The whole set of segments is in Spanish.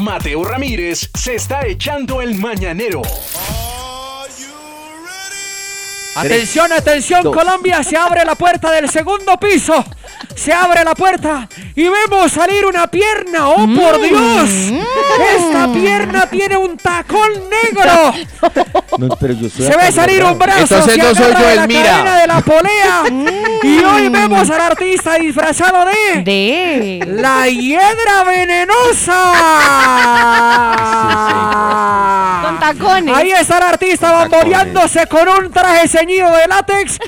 Mateo Ramírez se está echando el mañanero. Atención, atención, Colombia, se abre la puerta del segundo piso. Se abre la puerta y vemos salir una pierna. ¡Oh, por Mm. Dios! Esta pierna tiene un tacón negro. No, pero yo Se ve salir un brazo. Entonces se no soy yo, la Mira. cadena de la polea. y hoy vemos al artista disfrazado de... De. La hiedra venenosa. Con tacones. Ahí está el artista bamboleándose con un traje ceñido de látex.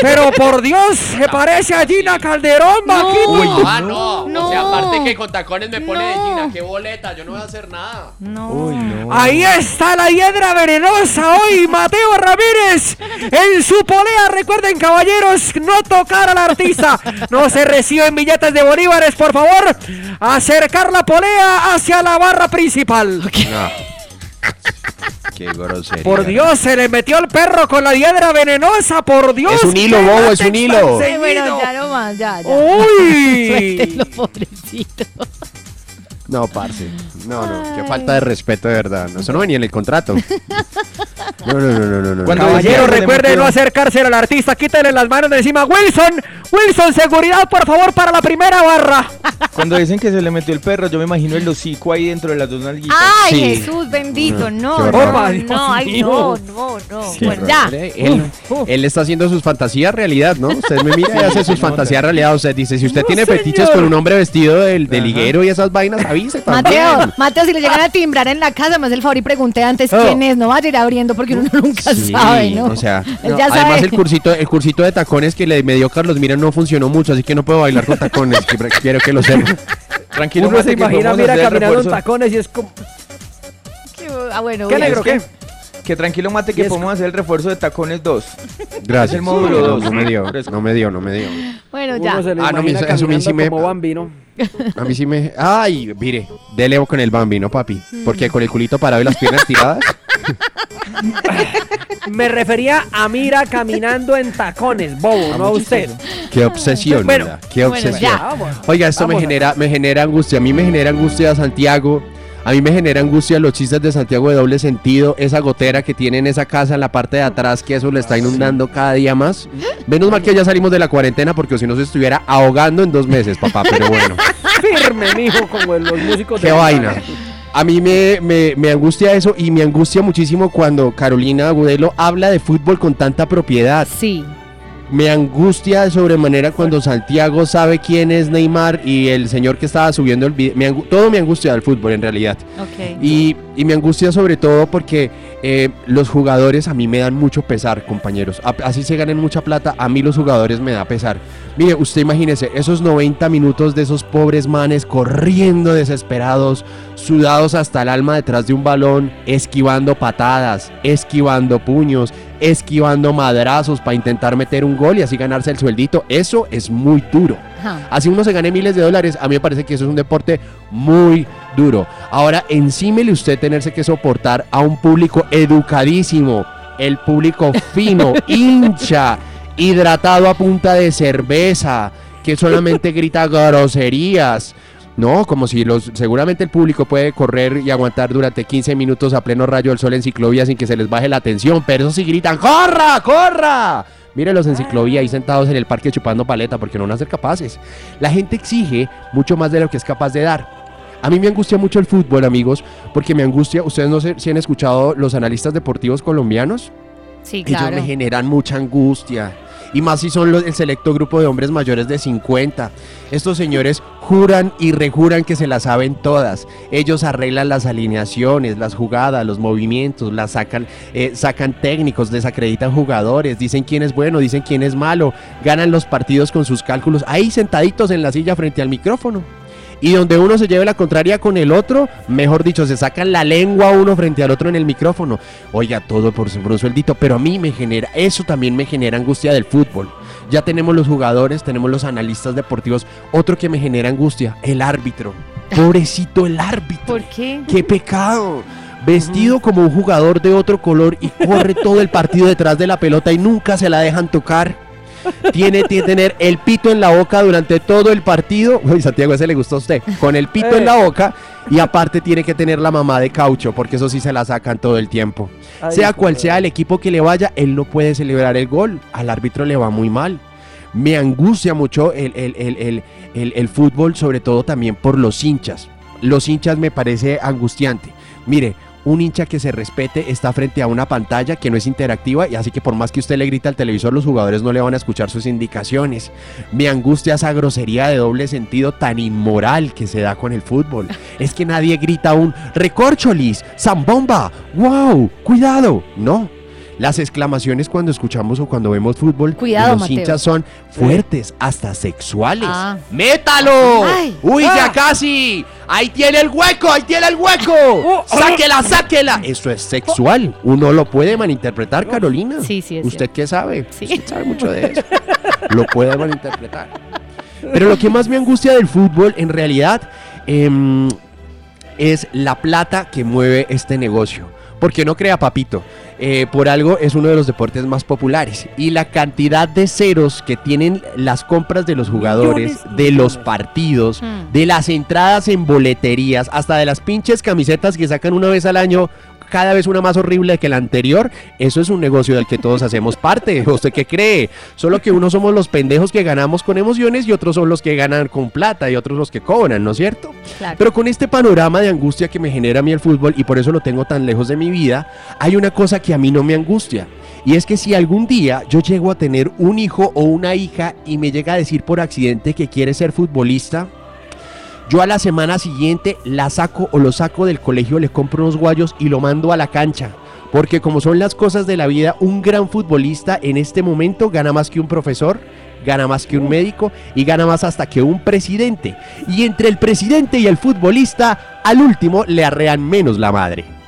Pero por Dios, se parece a Gina Calderón, Maquito. Uy, ah, no. No. O sea, aparte que con tacones me pone de. Gina, qué boleta, yo no voy a hacer nada. No. Uy, no. Ahí está la hiedra venenosa hoy, Mateo Ramírez. En su polea, recuerden caballeros, no tocar al artista. No se reciben billetes de bolívares, por favor. Acercar la polea hacia la barra principal. Qué grosería. Por Dios, se le metió el perro con la hiedra venenosa, por Dios. Es un hilo, bobo, es un hilo. bueno, ya no más, ya, ya. Uy. Suéltelo, pobrecito. No, parce. No, no, qué falta de respeto de verdad. No, eso no venía en el contrato. No, no, no, no, no. Caballero, recuerde no acercarse al artista, quítale las manos de encima. Wilson, Wilson, seguridad, por favor, para la primera barra. Cuando dicen que se le metió el perro, yo me imagino el hocico ahí dentro de las dos nalguitas. Ay, Sí. Jesús bendito, no, no, no, ay, no, no, no. Qué Bueno, ya. Él, él está haciendo sus fantasías realidad, ¿no? Usted me mira y hace sus fantasías realidad. Usted dice, si usted No, tiene fetiches con un hombre vestido del, de liguero y esas vainas, avise también. Mateo, Mateo, si le llegan a timbrar en la casa, más el favor y pregunte antes Oh. quién es, no vaya a ir abriendo porque uno nunca Sí, sabe, ¿no? O sea, no, ya además sabe. el cursito, el cursito de tacones que le me dio Carlos Mira no funcionó mucho, así que no puedo bailar con tacones. que- quiero que lo sepa. Tranquilo, Uno Mate, se que imagina, mira, caminando en tacones y es como... Ah, bueno, ¿Qué negro, qué? Que tranquilo, Mate, que podemos hacer el refuerzo de tacones 2. Gracias. El módulo no, dos. no me dio, no me dio, no me dio. Bueno, ya. Ah, no, eso a mí sí me- como bambino. A mí sí me. Ay, mire, dele con el bambi, ¿no, papi? Porque con el culito parado y las piernas tiradas. Me refería a Mira caminando en tacones, bobo, no a usted. Qué obsesión, Bueno, ¿verdad? Qué obsesión. Oiga, esto me Vamos genera, me genera angustia. A mí me genera angustia Santiago. A mí me genera angustia los chistes de Santiago de doble sentido. Esa gotera que tiene en esa casa en la parte de atrás, que eso le está inundando cada día más. Menos mal que ya salimos de la cuarentena, porque si no se estuviera ahogando en dos meses, papá. Pero bueno, Firme, mijo, como los músicos qué de vaina. A mí me, me, me angustia eso y me angustia muchísimo cuando Carolina Agudelo habla de fútbol con tanta propiedad. Sí. Me angustia de sobremanera cuando Santiago sabe quién es Neymar y el señor que estaba subiendo el video. todo me angustia del fútbol en realidad. Ok. Y, y me angustia sobre todo porque eh, los jugadores a mí me dan mucho pesar, compañeros. A- así se ganen mucha plata, a mí los jugadores me da pesar. Mire, usted imagínese esos 90 minutos de esos pobres manes corriendo desesperados, sudados hasta el alma detrás de un balón, esquivando patadas, esquivando puños, esquivando madrazos para intentar meter un gol y así ganarse el sueldito. Eso es muy duro. Ajá. Así uno se gane miles de dólares, a mí me parece que eso es un deporte muy duro. Ahora, encímele usted tenerse que soportar a un público educadísimo, el público fino, hincha, hidratado a punta de cerveza, que solamente grita groserías. No, como si los, seguramente el público puede correr y aguantar durante 15 minutos a pleno rayo del sol en ciclovía sin que se les baje la tensión, pero eso sí gritan, ¡corra, corra! Mírenlos en ciclovía ahí sentados en el parque chupando paleta porque no van a ser capaces. La gente exige mucho más de lo que es capaz de dar. A mí me angustia mucho el fútbol, amigos, porque me angustia, ustedes no sé si han escuchado los analistas deportivos colombianos, Sí, ellos claro. me generan mucha angustia. Y más si son los, el selecto grupo de hombres mayores de 50. Estos señores juran y rejuran que se las saben todas. Ellos arreglan las alineaciones, las jugadas, los movimientos, las sacan, eh, sacan técnicos, desacreditan jugadores, dicen quién es bueno, dicen quién es malo, ganan los partidos con sus cálculos, ahí sentaditos en la silla frente al micrófono. Y donde uno se lleve la contraria con el otro, mejor dicho, se sacan la lengua uno frente al otro en el micrófono. Oiga, todo por, un sueldito, pero a mí me genera, eso también me genera angustia del fútbol. Ya tenemos los jugadores, tenemos los analistas deportivos. Otro que me genera angustia, el árbitro. Pobrecito el árbitro. ¿Por qué? ¡Qué pecado! Vestido como un jugador de otro color y corre todo el partido detrás de la pelota y nunca se la dejan tocar. Tiene que tener el pito en la boca durante todo el partido. Uy, Santiago, ese le gustó a usted. Con el pito en la boca Y aparte tiene que tener la mamá de caucho, porque eso sí se la sacan todo el tiempo. Ay, sea cual sea el equipo que le vaya, él no puede celebrar el gol. Al árbitro le va muy mal. Me angustia mucho el, el- el- el- el- el fútbol, sobre todo también por los hinchas. Los hinchas me parece angustiante. Mire, un hincha que se respete está frente a una pantalla que no es interactiva y así que por más que usted le grita al televisor, los jugadores no le van a escuchar sus indicaciones. Me angustia esa grosería de doble sentido tan inmoral que se da con el fútbol. Es que nadie grita un recorcholis, zambomba, wow, cuidado. No. Las exclamaciones cuando escuchamos o cuando vemos fútbol Cuidado, los Mateo. hinchas son fuertes, hasta sexuales. Ah. ¡Métalo! Ay. ¡Uy, Ah. ya casi! ¡Ahí tiene el hueco! ¡Ahí tiene el hueco! Oh, oh. ¡Sáquela, sáquela! Eso es sexual. Uno lo puede malinterpretar, Carolina. Sí, sí, es ¿Usted qué sabe? Sí. Usted sabe mucho de eso. lo puede malinterpretar. Pero lo que más me angustia del fútbol, en realidad, em, es la plata que mueve este negocio. Porque no crea, papito. eh, por algo es uno de los deportes más populares. Y la cantidad de ceros que tienen las compras de los jugadores, Millones de los partidos, Mm. de las entradas en boleterías, hasta de las pinches camisetas que sacan una vez al año, cada vez una más horrible que la anterior, eso es un negocio del que todos hacemos parte. ¿Usted qué cree? Solo que unos somos los pendejos que ganamos con emociones y otros son los que ganan con plata y otros los que cobran, ¿no es cierto? Claro. Pero con este panorama de angustia que me genera a mí el fútbol y por eso lo tengo tan lejos de vida, hay una cosa que a mí no me angustia. Y es que si algún día yo llego a tener un hijo o una hija y me llega a decir por accidente que quiere ser futbolista, yo a la semana siguiente la saco o lo saco del colegio, le compro unos guayos y lo mando a la cancha. Porque como son las cosas de la vida, un gran futbolista en este momento gana más que un profesor, gana más que un médico y gana más hasta que un presidente. Y entre el presidente y el futbolista, al último le arrean menos la madre.